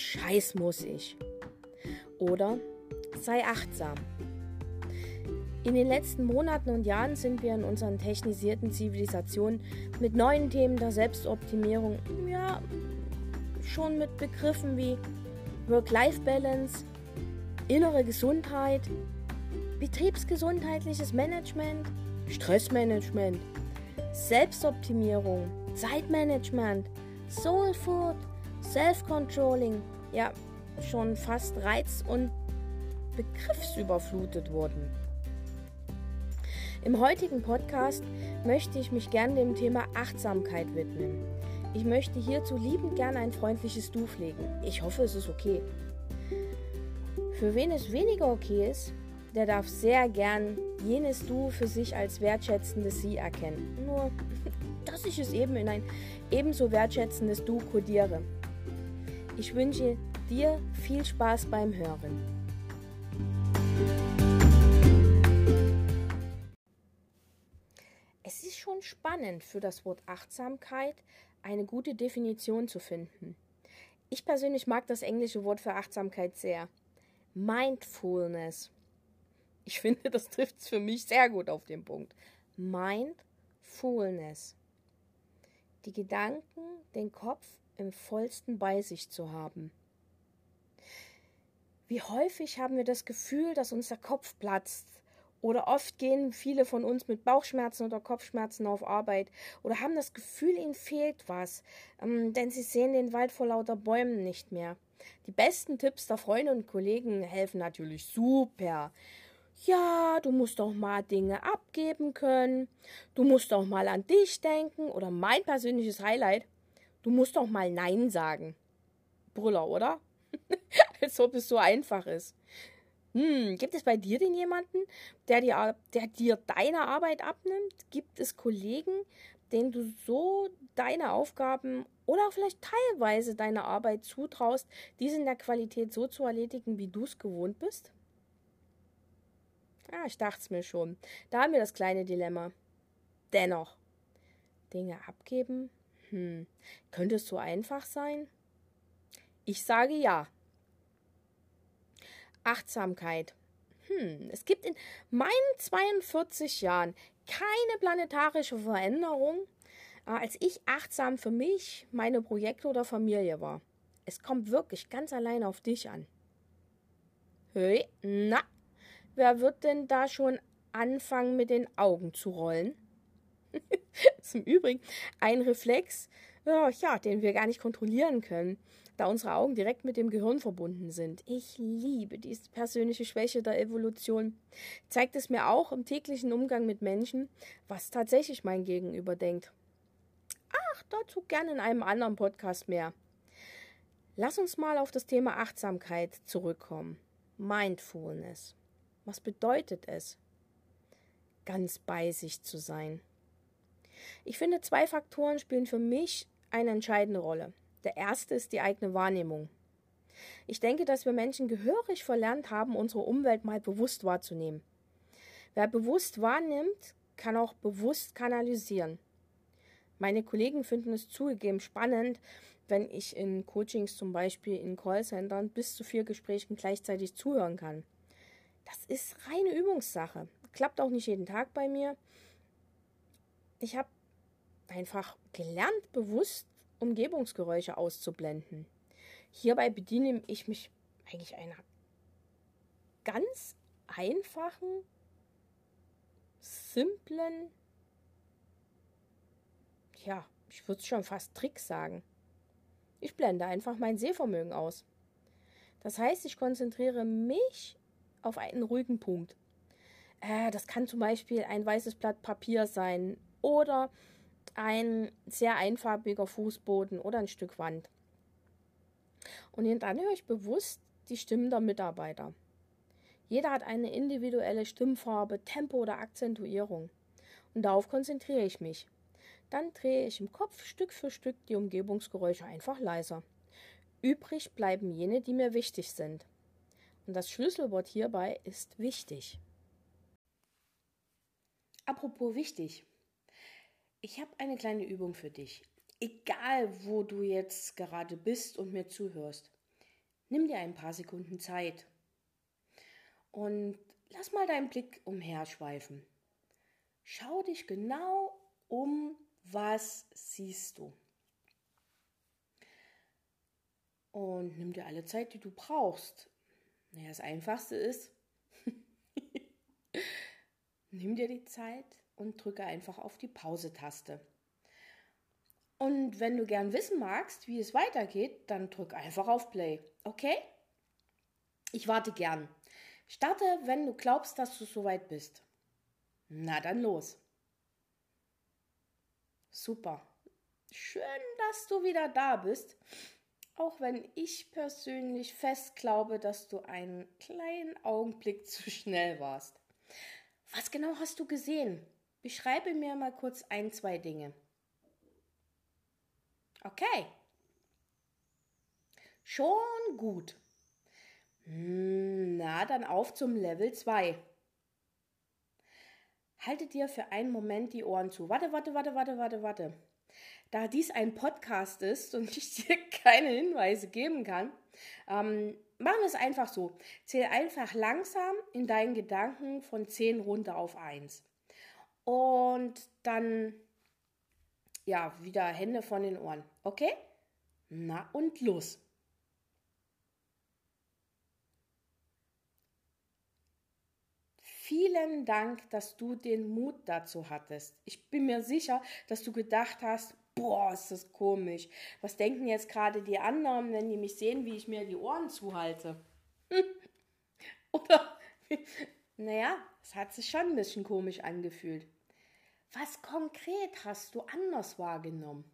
Scheiß muss ich. Oder sei achtsam. In den letzten Monaten und Jahren sind wir in unseren technisierten Zivilisationen mit neuen Themen der Selbstoptimierung, ja, schon mit Begriffen wie Work-Life-Balance, innere Gesundheit, betriebsgesundheitliches Management, Stressmanagement, Selbstoptimierung, Zeitmanagement, Soul Food, Self-Controlling, ja, schon fast reiz- und begriffsüberflutet wurden. Im heutigen Podcast möchte ich mich gern dem Thema Achtsamkeit widmen. Ich möchte hierzu liebend gern ein freundliches Du pflegen. Ich hoffe, es ist okay. Für wen es weniger okay ist, der darf sehr gern jenes Du für sich als wertschätzendes Sie erkennen. Nur, dass ich es eben in ein ebenso wertschätzendes Du kodiere. Ich wünsche dir viel Spaß beim Hören. Es ist schon spannend für das Wort Achtsamkeit eine gute Definition zu finden. Ich persönlich mag das englische Wort für Achtsamkeit sehr. Mindfulness. Ich finde, das trifft es für mich sehr gut auf den Punkt. Mindfulness. Die Gedanken, den Kopf im vollsten bei sich zu haben. Wie häufig haben wir das Gefühl, dass uns der Kopf platzt, oder oft gehen viele von uns mit Bauchschmerzen oder Kopfschmerzen auf Arbeit oder haben das Gefühl, ihnen fehlt was, ähm, denn sie sehen den Wald vor lauter Bäumen nicht mehr. Die besten Tipps der Freunde und Kollegen helfen natürlich super. Ja, du musst doch mal Dinge abgeben können. Du musst doch mal an dich denken. Oder mein persönliches Highlight, du musst doch mal Nein sagen. Brüller, oder? Als ob es so einfach ist. Hm, gibt es bei dir denn jemanden, der dir, der dir deine Arbeit abnimmt? Gibt es Kollegen, denen du so deine Aufgaben oder vielleicht teilweise deine Arbeit zutraust, diese in der Qualität so zu erledigen, wie du es gewohnt bist? Ja, ich dachte es mir schon. Da haben wir das kleine Dilemma. Dennoch, Dinge abgeben? Hm, könnte es so einfach sein? Ich sage ja. Achtsamkeit. Hm, es gibt in meinen 42 Jahren keine planetarische Veränderung, äh, als ich achtsam für mich, meine Projekte oder Familie war. Es kommt wirklich ganz allein auf dich an. Hey, na, wer wird denn da schon anfangen mit den Augen zu rollen? im Übrigen ein Reflex, ja, den wir gar nicht kontrollieren können da unsere Augen direkt mit dem Gehirn verbunden sind. Ich liebe diese persönliche Schwäche der Evolution. Zeigt es mir auch im täglichen Umgang mit Menschen, was tatsächlich mein Gegenüber denkt. Ach, dazu gerne in einem anderen Podcast mehr. Lass uns mal auf das Thema Achtsamkeit zurückkommen. Mindfulness. Was bedeutet es? Ganz bei sich zu sein. Ich finde, zwei Faktoren spielen für mich eine entscheidende Rolle. Der erste ist die eigene Wahrnehmung. Ich denke, dass wir Menschen gehörig verlernt haben, unsere Umwelt mal bewusst wahrzunehmen. Wer bewusst wahrnimmt, kann auch bewusst kanalisieren. Meine Kollegen finden es zugegeben spannend, wenn ich in Coachings zum Beispiel in Callcentern bis zu vier Gesprächen gleichzeitig zuhören kann. Das ist reine Übungssache. Klappt auch nicht jeden Tag bei mir. Ich habe einfach gelernt, bewusst Umgebungsgeräusche auszublenden. Hierbei bediene ich mich eigentlich einer ganz einfachen, simplen, ja, ich würde schon fast Trick sagen. Ich blende einfach mein Sehvermögen aus. Das heißt, ich konzentriere mich auf einen ruhigen Punkt. Äh, das kann zum Beispiel ein weißes Blatt Papier sein oder ein sehr einfarbiger Fußboden oder ein Stück Wand. Und dann höre ich bewusst die Stimmen der Mitarbeiter. Jeder hat eine individuelle Stimmfarbe, Tempo oder Akzentuierung. Und darauf konzentriere ich mich. Dann drehe ich im Kopf Stück für Stück die Umgebungsgeräusche einfach leiser. Übrig bleiben jene, die mir wichtig sind. Und das Schlüsselwort hierbei ist wichtig. Apropos wichtig. Ich habe eine kleine Übung für dich. Egal, wo du jetzt gerade bist und mir zuhörst. Nimm dir ein paar Sekunden Zeit und lass mal deinen Blick umherschweifen. Schau dich genau um, was siehst du. Und nimm dir alle Zeit, die du brauchst. Naja, das Einfachste ist, nimm dir die Zeit und drücke einfach auf die Pause-Taste. Und wenn du gern wissen magst, wie es weitergeht, dann drück einfach auf Play. Okay? Ich warte gern. Starte, wenn du glaubst, dass du soweit bist. Na dann los. Super. Schön, dass du wieder da bist. Auch wenn ich persönlich fest glaube, dass du einen kleinen Augenblick zu schnell warst. Was genau hast du gesehen? Beschreibe mir mal kurz ein, zwei Dinge. Okay. Schon gut. Hm, na, dann auf zum Level 2. Halte dir für einen Moment die Ohren zu. Warte, warte, warte, warte, warte, warte. Da dies ein Podcast ist und ich dir keine Hinweise geben kann, ähm, machen wir es einfach so. Zähl einfach langsam in deinen Gedanken von 10 runter auf 1. Und dann ja, wieder Hände von den Ohren. Okay? Na und los. Vielen Dank, dass du den Mut dazu hattest. Ich bin mir sicher, dass du gedacht hast, boah, ist das komisch. Was denken jetzt gerade die anderen, wenn die mich sehen, wie ich mir die Ohren zuhalte? Oder, naja, es hat sich schon ein bisschen komisch angefühlt. Was konkret hast du anders wahrgenommen?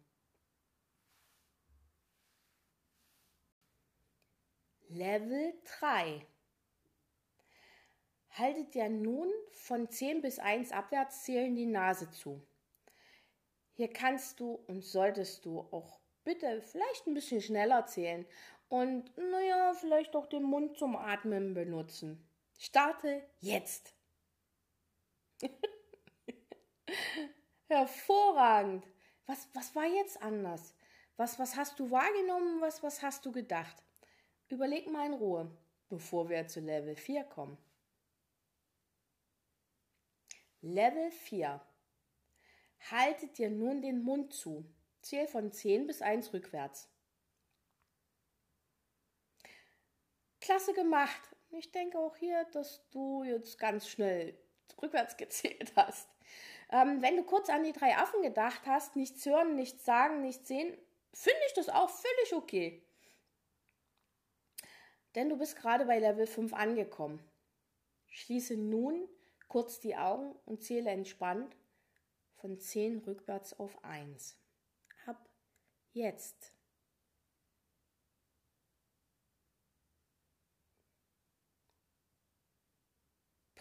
Level 3. Haltet dir nun von 10 bis 1 abwärts zählen die Nase zu. Hier kannst du und solltest du auch bitte vielleicht ein bisschen schneller zählen und naja, vielleicht auch den Mund zum Atmen benutzen. Starte jetzt. Hervorragend. Was, was war jetzt anders? Was, was hast du wahrgenommen? Was, was hast du gedacht? Überleg mal in Ruhe, bevor wir zu Level 4 kommen. Level 4. Haltet dir nun den Mund zu. Zähl von 10 bis 1 rückwärts. Klasse gemacht. Ich denke auch hier, dass du jetzt ganz schnell rückwärts gezählt hast. Ähm, wenn du kurz an die drei Affen gedacht hast, nichts hören, nichts sagen, nichts sehen, finde ich das auch völlig okay. Denn du bist gerade bei Level 5 angekommen. Schließe nun kurz die Augen und zähle entspannt von 10 rückwärts auf 1. Ab jetzt.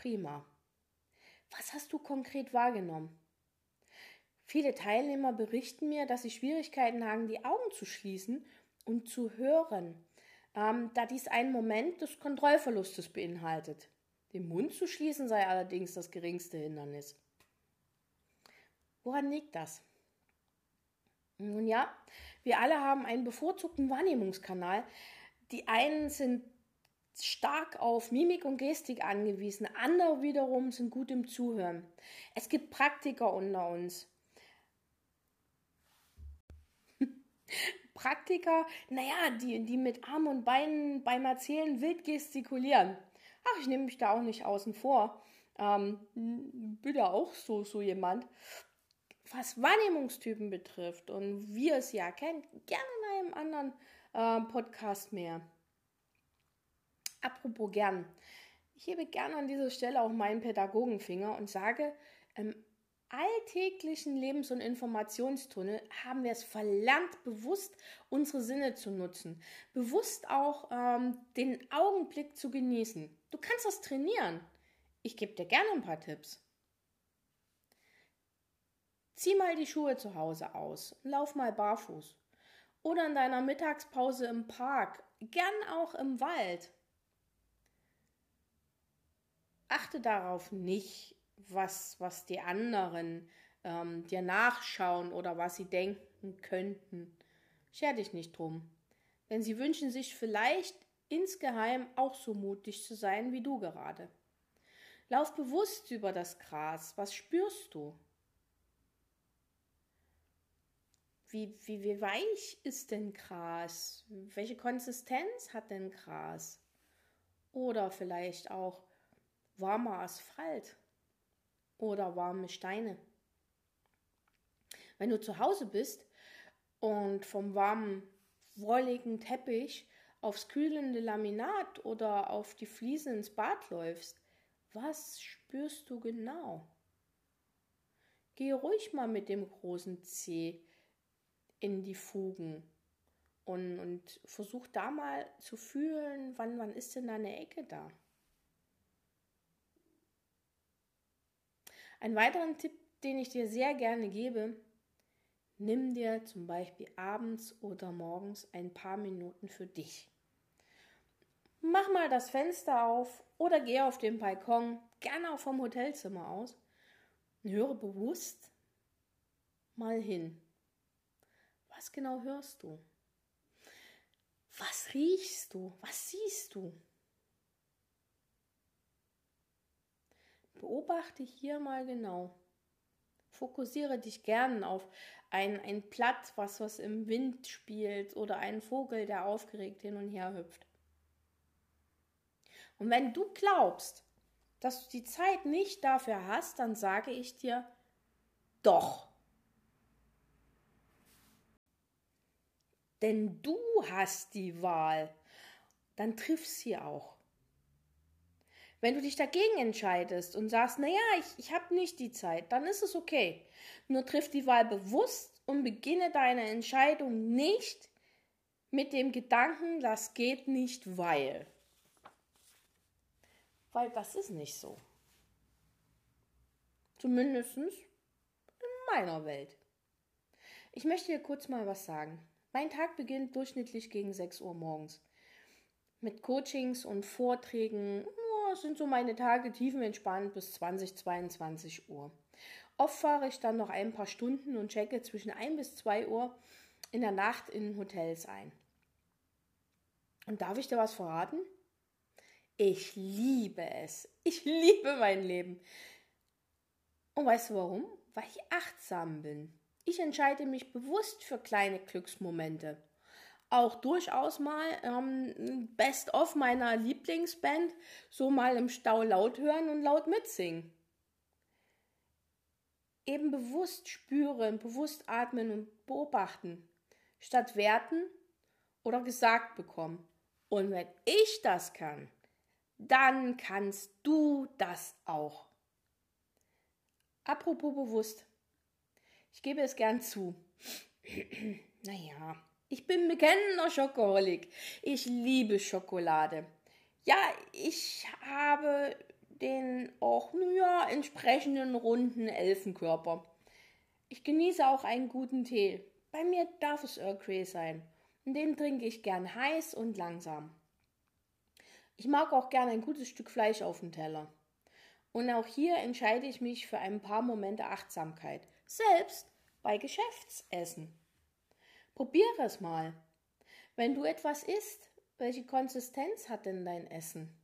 Prima. Was hast du konkret wahrgenommen? Viele Teilnehmer berichten mir, dass sie Schwierigkeiten haben, die Augen zu schließen und zu hören, ähm, da dies einen Moment des Kontrollverlustes beinhaltet. Den Mund zu schließen sei allerdings das geringste Hindernis. Woran liegt das? Nun ja, wir alle haben einen bevorzugten Wahrnehmungskanal. Die einen sind stark auf Mimik und Gestik angewiesen, andere wiederum sind gut im Zuhören. Es gibt Praktiker unter uns. Praktiker, naja, die, die mit Armen und Beinen beim Erzählen wild gestikulieren. Ach, ich nehme mich da auch nicht außen vor. Ähm, bin da auch so, so jemand. Was Wahrnehmungstypen betrifft und wie ihr es ja kennt, gerne in einem anderen äh, Podcast mehr. Apropos gern. Ich hebe gerne an dieser Stelle auch meinen Pädagogenfinger und sage, im alltäglichen Lebens- und Informationstunnel haben wir es verlernt, bewusst unsere Sinne zu nutzen, bewusst auch ähm, den Augenblick zu genießen. Du kannst das trainieren. Ich gebe dir gerne ein paar Tipps. Zieh mal die Schuhe zu Hause aus, lauf mal barfuß. Oder in deiner Mittagspause im Park, gern auch im Wald achte darauf nicht, was, was die anderen ähm, dir nachschauen oder was sie denken könnten. Scher dich nicht drum. Denn sie wünschen sich vielleicht insgeheim auch so mutig zu sein wie du gerade. Lauf bewusst über das Gras. Was spürst du? Wie, wie, wie weich ist denn Gras? Welche Konsistenz hat denn Gras? Oder vielleicht auch warmer Asphalt oder warme Steine. Wenn du zu Hause bist und vom warmen, wolligen Teppich aufs kühlende Laminat oder auf die Fliesen ins Bad läufst, was spürst du genau? Geh ruhig mal mit dem großen C in die Fugen und, und versuch da mal zu fühlen, wann, wann ist denn da eine Ecke da? Ein weiteren Tipp, den ich dir sehr gerne gebe, nimm dir zum Beispiel abends oder morgens ein paar Minuten für dich. Mach mal das Fenster auf oder geh auf den Balkon, gerne auch vom Hotelzimmer aus, und höre bewusst mal hin. Was genau hörst du? Was riechst du? Was siehst du? Beobachte hier mal genau. Fokussiere dich gern auf ein, ein Blatt, was was im Wind spielt oder einen Vogel, der aufgeregt hin und her hüpft. Und wenn du glaubst, dass du die Zeit nicht dafür hast, dann sage ich dir, doch. Denn du hast die Wahl. Dann triff sie auch. Wenn du dich dagegen entscheidest und sagst, naja, ich, ich habe nicht die Zeit, dann ist es okay. Nur triff die Wahl bewusst und beginne deine Entscheidung nicht mit dem Gedanken, das geht nicht, weil. Weil das ist nicht so. Zumindest in meiner Welt. Ich möchte dir kurz mal was sagen. Mein Tag beginnt durchschnittlich gegen 6 Uhr morgens. Mit Coachings und Vorträgen sind so meine Tage tiefenentspannt bis 20, 22 Uhr. Oft fahre ich dann noch ein paar Stunden und checke zwischen 1 bis 2 Uhr in der Nacht in Hotels ein. Und darf ich dir was verraten? Ich liebe es. Ich liebe mein Leben. Und weißt du warum? Weil ich achtsam bin. Ich entscheide mich bewusst für kleine Glücksmomente auch durchaus mal ähm, Best of meiner Lieblingsband so mal im Stau laut hören und laut mitsingen. Eben bewusst spüren, bewusst atmen und beobachten, statt werten oder gesagt bekommen. Und wenn ich das kann, dann kannst du das auch. Apropos bewusst. Ich gebe es gern zu. naja, ich bin bekennender Schokoholik. Ich liebe Schokolade. Ja, ich habe den auch ja, entsprechenden runden Elfenkörper. Ich genieße auch einen guten Tee. Bei mir darf es Earl Grey sein. Und den trinke ich gern heiß und langsam. Ich mag auch gern ein gutes Stück Fleisch auf dem Teller. Und auch hier entscheide ich mich für ein paar Momente Achtsamkeit, selbst bei Geschäftsessen. Probiere es mal. Wenn du etwas isst, welche Konsistenz hat denn dein Essen?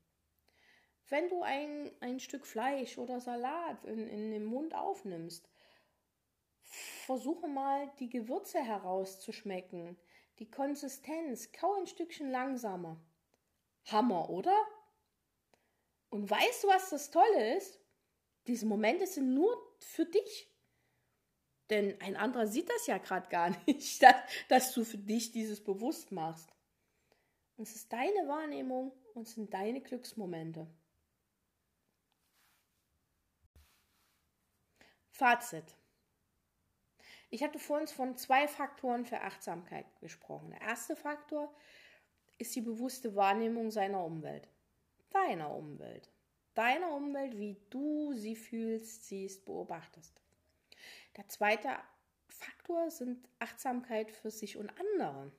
Wenn du ein, ein Stück Fleisch oder Salat in, in den Mund aufnimmst, versuche mal die Gewürze herauszuschmecken, die Konsistenz, kau ein Stückchen langsamer. Hammer, oder? Und weißt du, was das Tolle ist? Diese Momente sind nur für dich. Denn ein anderer sieht das ja gerade gar nicht, dass, dass du für dich dieses bewusst machst. Und es ist deine Wahrnehmung und es sind deine Glücksmomente. Fazit. Ich hatte vorhin von zwei Faktoren für Achtsamkeit gesprochen. Der erste Faktor ist die bewusste Wahrnehmung seiner Umwelt. Deiner Umwelt. Deiner Umwelt, wie du sie fühlst, siehst, beobachtest. Der zweite Faktor sind Achtsamkeit für sich und andere.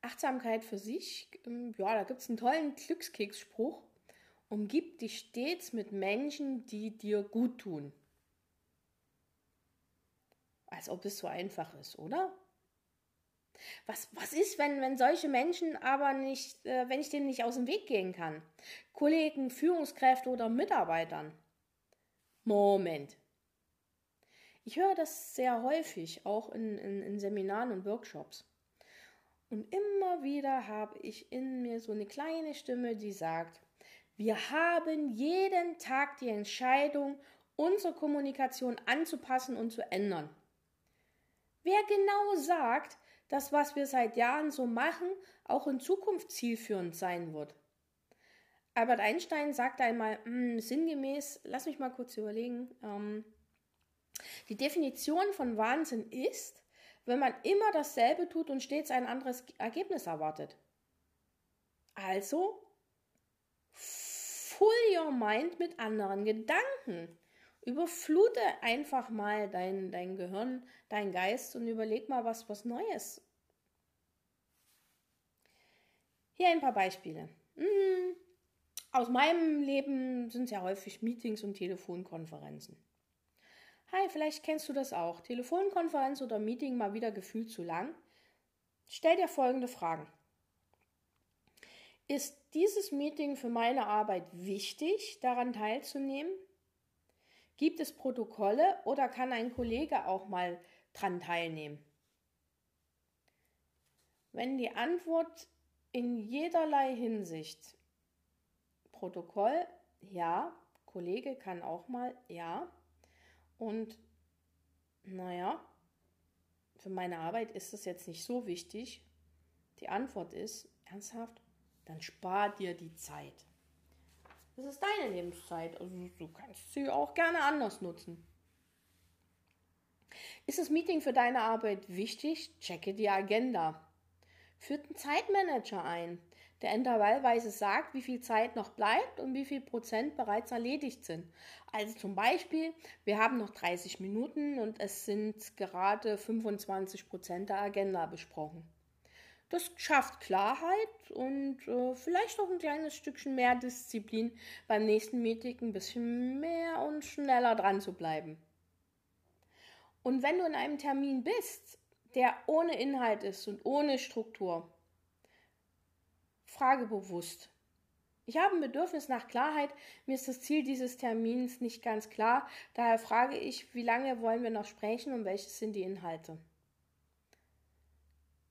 Achtsamkeit für sich, ähm, ja, da gibt es einen tollen Glückskeksspruch. Umgib dich stets mit Menschen, die dir gut tun. Als ob es so einfach ist, oder? Was, was ist, wenn, wenn solche Menschen aber nicht, äh, wenn ich denen nicht aus dem Weg gehen kann? Kollegen, Führungskräfte oder Mitarbeitern? Moment. Ich höre das sehr häufig, auch in, in, in Seminaren und Workshops. Und immer wieder habe ich in mir so eine kleine Stimme, die sagt, wir haben jeden Tag die Entscheidung, unsere Kommunikation anzupassen und zu ändern. Wer genau sagt, dass was wir seit Jahren so machen, auch in Zukunft zielführend sein wird? Albert Einstein sagte einmal hm, sinngemäß, lass mich mal kurz überlegen, ähm, die Definition von Wahnsinn ist, wenn man immer dasselbe tut und stets ein anderes Ergebnis erwartet. Also, full your mind mit anderen Gedanken. Überflute einfach mal dein, dein Gehirn, dein Geist und überleg mal was, was Neues. Hier ein paar Beispiele. Hm, aus meinem Leben sind es ja häufig Meetings und Telefonkonferenzen. Hi, vielleicht kennst du das auch. Telefonkonferenz oder Meeting mal wieder gefühlt zu lang. Stell dir folgende Fragen. Ist dieses Meeting für meine Arbeit wichtig, daran teilzunehmen? Gibt es Protokolle oder kann ein Kollege auch mal dran teilnehmen? Wenn die Antwort in jederlei Hinsicht Protokoll, ja, Kollege kann auch mal, ja. Und naja, für meine Arbeit ist das jetzt nicht so wichtig. Die Antwort ist, ernsthaft, dann spar dir die Zeit. Das ist deine Lebenszeit. Also du kannst sie auch gerne anders nutzen. Ist das Meeting für deine Arbeit wichtig? Checke die Agenda. Führt einen Zeitmanager ein, der intervallweise sagt, wie viel Zeit noch bleibt und wie viel Prozent bereits erledigt sind. Also zum Beispiel, wir haben noch 30 Minuten und es sind gerade 25 Prozent der Agenda besprochen. Das schafft Klarheit und äh, vielleicht auch ein kleines Stückchen mehr Disziplin beim nächsten Meeting ein bisschen mehr und schneller dran zu bleiben. Und wenn du in einem Termin bist, der ohne Inhalt ist und ohne Struktur, frage bewusst. Ich habe ein Bedürfnis nach Klarheit. Mir ist das Ziel dieses Termins nicht ganz klar. Daher frage ich, wie lange wollen wir noch sprechen und welches sind die Inhalte?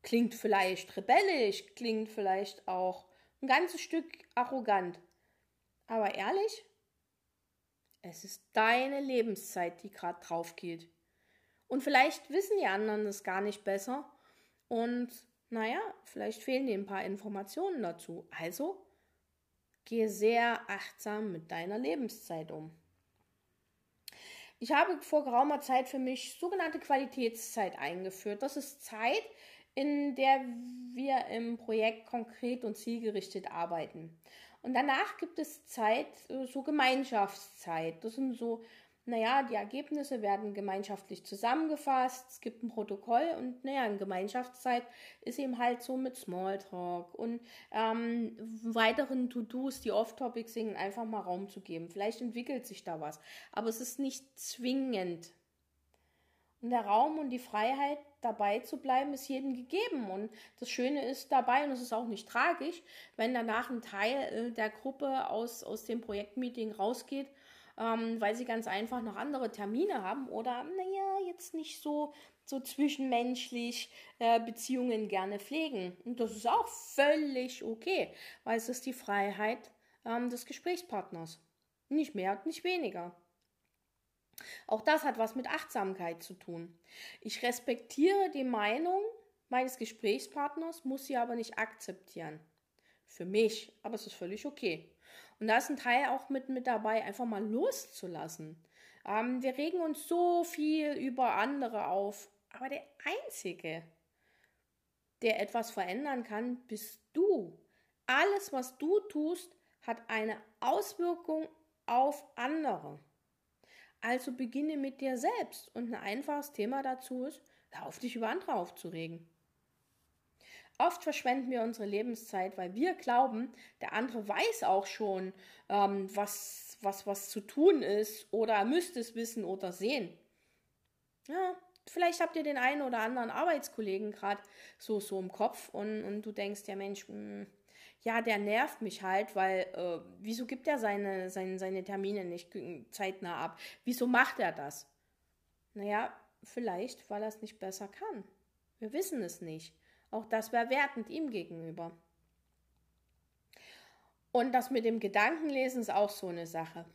Klingt vielleicht rebellisch, klingt vielleicht auch ein ganzes Stück arrogant. Aber ehrlich, es ist deine Lebenszeit, die gerade drauf geht. Und vielleicht wissen die anderen es gar nicht besser. Und naja, vielleicht fehlen dir ein paar Informationen dazu. Also gehe sehr achtsam mit deiner Lebenszeit um. Ich habe vor geraumer Zeit für mich sogenannte Qualitätszeit eingeführt. Das ist Zeit, in der wir im Projekt konkret und zielgerichtet arbeiten. Und danach gibt es Zeit, äh, so Gemeinschaftszeit. Das sind so, naja, die Ergebnisse werden gemeinschaftlich zusammengefasst, es gibt ein Protokoll und naja, in Gemeinschaftszeit ist eben halt so mit Smalltalk und ähm, weiteren To-Dos, die Off-Topic sind, einfach mal Raum zu geben. Vielleicht entwickelt sich da was, aber es ist nicht zwingend. Und der Raum und die Freiheit dabei zu bleiben, ist jedem gegeben. Und das Schöne ist dabei, und es ist auch nicht tragisch, wenn danach ein Teil äh, der Gruppe aus, aus dem Projektmeeting rausgeht, ähm, weil sie ganz einfach noch andere Termine haben oder, naja, jetzt nicht so, so zwischenmenschlich äh, Beziehungen gerne pflegen. Und das ist auch völlig okay, weil es ist die Freiheit ähm, des Gesprächspartners. Nicht mehr und nicht weniger. Auch das hat was mit Achtsamkeit zu tun. Ich respektiere die Meinung meines Gesprächspartners, muss sie aber nicht akzeptieren. Für mich, aber es ist völlig okay. Und da ist ein Teil auch mit, mit dabei, einfach mal loszulassen. Ähm, wir regen uns so viel über andere auf, aber der Einzige, der etwas verändern kann, bist du. Alles, was du tust, hat eine Auswirkung auf andere. Also beginne mit dir selbst. Und ein einfaches Thema dazu ist, auf dich über andere aufzuregen. Oft verschwenden wir unsere Lebenszeit, weil wir glauben, der andere weiß auch schon, ähm, was, was, was zu tun ist oder müsste es wissen oder sehen. Ja, vielleicht habt ihr den einen oder anderen Arbeitskollegen gerade so, so im Kopf und, und du denkst, ja Mensch, mh, hm, ja, der nervt mich halt, weil äh, wieso gibt er seine, seine, seine Termine nicht zeitnah ab? Wieso macht er das? Naja, vielleicht, weil er es nicht besser kann. Wir wissen es nicht. Auch das wäre wertend ihm gegenüber. Und das mit dem Gedankenlesen ist auch so eine Sache.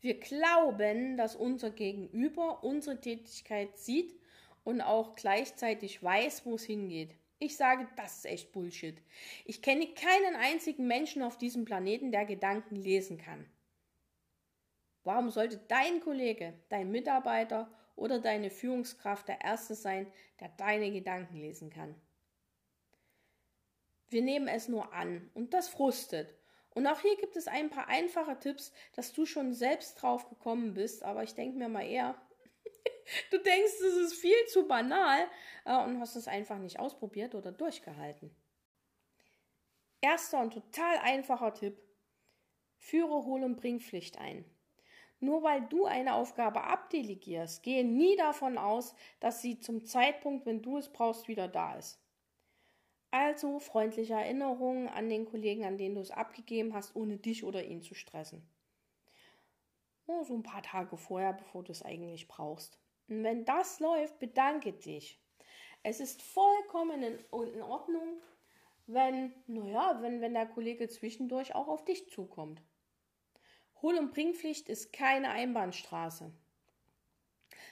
Wir glauben, dass unser Gegenüber unsere Tätigkeit sieht und auch gleichzeitig weiß, wo es hingeht. Ich sage, das ist echt Bullshit. Ich kenne keinen einzigen Menschen auf diesem Planeten, der Gedanken lesen kann. Warum sollte dein Kollege, dein Mitarbeiter oder deine Führungskraft der Erste sein, der deine Gedanken lesen kann? Wir nehmen es nur an und das frustet. Und auch hier gibt es ein paar einfache Tipps, dass du schon selbst drauf gekommen bist, aber ich denke mir mal eher, du denkst, es ist viel zu banal äh, und hast es einfach nicht ausprobiert oder durchgehalten. Erster und total einfacher Tipp. Führe Hohl- und Bringpflicht ein. Nur weil du eine Aufgabe abdelegierst, gehe nie davon aus, dass sie zum Zeitpunkt, wenn du es brauchst, wieder da ist. Also freundliche Erinnerungen an den Kollegen, an denen du es abgegeben hast, ohne dich oder ihn zu stressen. Oh, so ein paar Tage vorher, bevor du es eigentlich brauchst. Und wenn das läuft, bedanke dich. Es ist vollkommen in, in Ordnung, wenn, naja, wenn, wenn der Kollege zwischendurch auch auf dich zukommt. Hol- und Bringpflicht ist keine Einbahnstraße.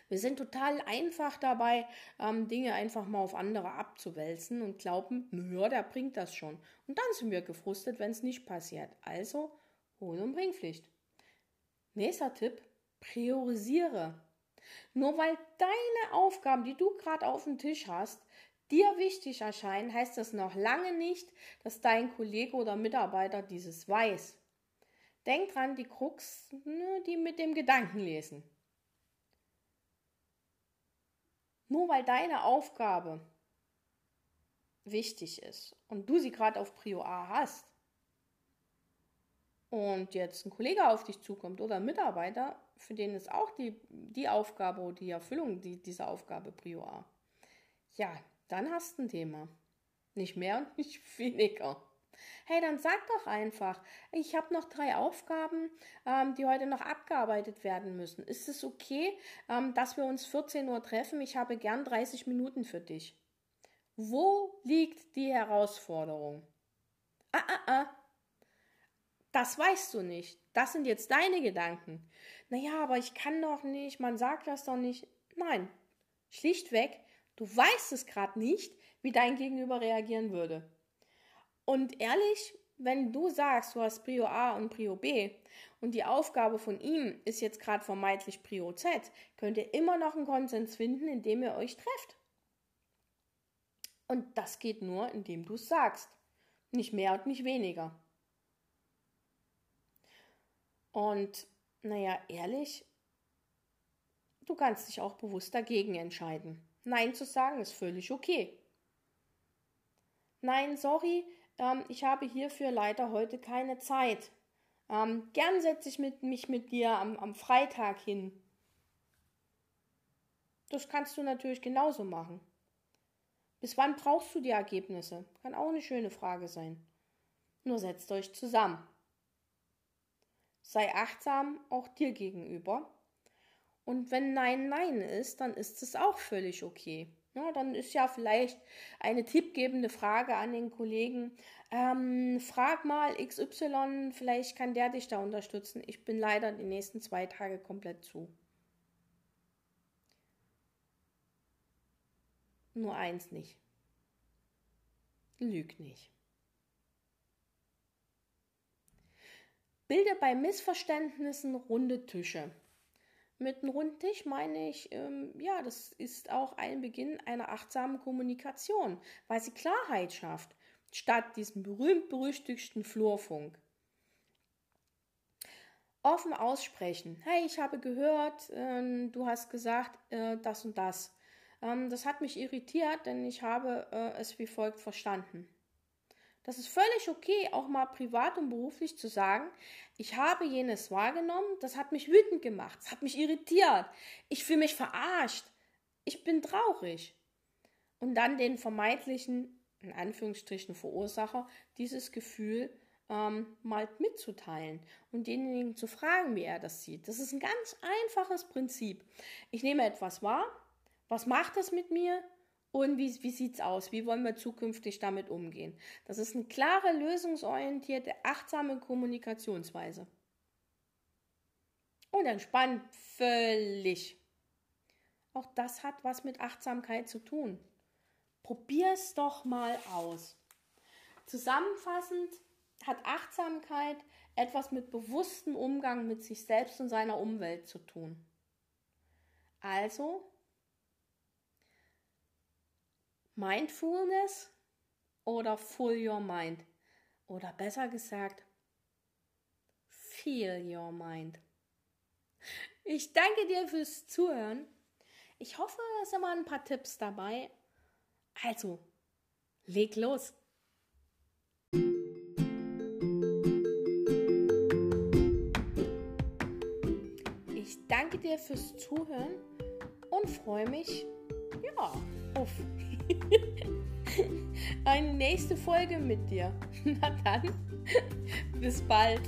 Wir sind total einfach dabei, ähm, Dinge einfach mal auf andere abzuwälzen und glauben, naja, der bringt das schon. Und dann sind wir gefrustet, wenn es nicht passiert. Also Hol- und Bringpflicht. Nächster Tipp, priorisiere. Nur weil deine Aufgaben, die du gerade auf dem Tisch hast, dir wichtig erscheinen, heißt das noch lange nicht, dass dein Kollege oder Mitarbeiter dieses weiß. Denk dran, die Krux, ne, die mit dem Gedanken lesen. Nur weil deine Aufgabe wichtig ist und du sie gerade auf Prio A hast und jetzt ein Kollege auf dich zukommt oder ein Mitarbeiter, für den ist auch die, die Aufgabe oder die Erfüllung die, dieser Aufgabe Prio A. Ja, dann hast du ein Thema. Nicht mehr und nicht weniger. Hey, dann sag doch einfach, ich habe noch drei Aufgaben, ähm, die heute noch abgearbeitet werden müssen. Ist es okay, ähm, dass wir uns 14 Uhr treffen? Ich habe gern 30 Minuten für dich. Wo liegt die Herausforderung? Ah, ah, ah. Das weißt du nicht. Das sind jetzt deine Gedanken. Naja, aber ich kann doch nicht, man sagt das doch nicht. Nein, schlichtweg, du weißt es gerade nicht, wie dein Gegenüber reagieren würde. Und ehrlich, wenn du sagst, du hast Prio A und Prio B und die Aufgabe von ihm ist jetzt gerade vermeintlich Prio Z, könnt ihr immer noch einen Konsens finden, indem ihr euch trefft. Und das geht nur, indem du es sagst. Nicht mehr und nicht weniger. Und naja, ehrlich, du kannst dich auch bewusst dagegen entscheiden. Nein zu sagen ist völlig okay. Nein, sorry, ähm, ich habe hierfür leider heute keine Zeit. Ähm, gern setze ich mit, mich mit dir am, am Freitag hin. Das kannst du natürlich genauso machen. Bis wann brauchst du die Ergebnisse? Kann auch eine schöne Frage sein. Nur setzt euch zusammen. Sei achtsam auch dir gegenüber. Und wenn Nein Nein ist, dann ist es auch völlig okay. Ja, dann ist ja vielleicht eine tippgebende Frage an den Kollegen. Ähm, frag mal XY, vielleicht kann der dich da unterstützen. Ich bin leider die nächsten zwei Tage komplett zu. Nur eins nicht. Lüg nicht. Bilde bei Missverständnissen runde Tische. Mit einem runden Tisch meine ich, ähm, ja, das ist auch ein Beginn einer achtsamen Kommunikation, weil sie Klarheit schafft, statt diesem berühmt-berüchtigten Flurfunk. Offen aussprechen. Hey, ich habe gehört, äh, du hast gesagt äh, das und das. Ähm, das hat mich irritiert, denn ich habe äh, es wie folgt verstanden. Das ist völlig okay, auch mal privat und beruflich zu sagen, ich habe jenes wahrgenommen, das hat mich wütend gemacht, es hat mich irritiert, ich fühle mich verarscht. ich bin traurig. Und dann den vermeintlichen, in Anführungsstrichen, Verursacher dieses Gefühl ähm, mal mitzuteilen und denjenigen zu fragen, wie er das sieht. Das ist ein ganz einfaches Prinzip. Ich nehme etwas wahr, was macht das mit mir und wie, wie sieht es aus? Wie wollen wir zukünftig damit umgehen? Das ist eine klare, lösungsorientierte, achtsame Kommunikationsweise. Und entspannt völlig. Auch das hat was mit Achtsamkeit zu tun. Probier es doch mal aus. Zusammenfassend hat Achtsamkeit etwas mit bewusstem Umgang mit sich selbst und seiner Umwelt zu tun. Also Mindfulness oder Full Your Mind. Oder besser gesagt, Feel Your Mind. Ich danke dir fürs Zuhören. Ich hoffe, es sind mal ein paar Tipps dabei. Also, leg los. Ich danke dir fürs Zuhören und freue mich, ja, auf eine nächste Folge mit dir. Na dann, bis bald.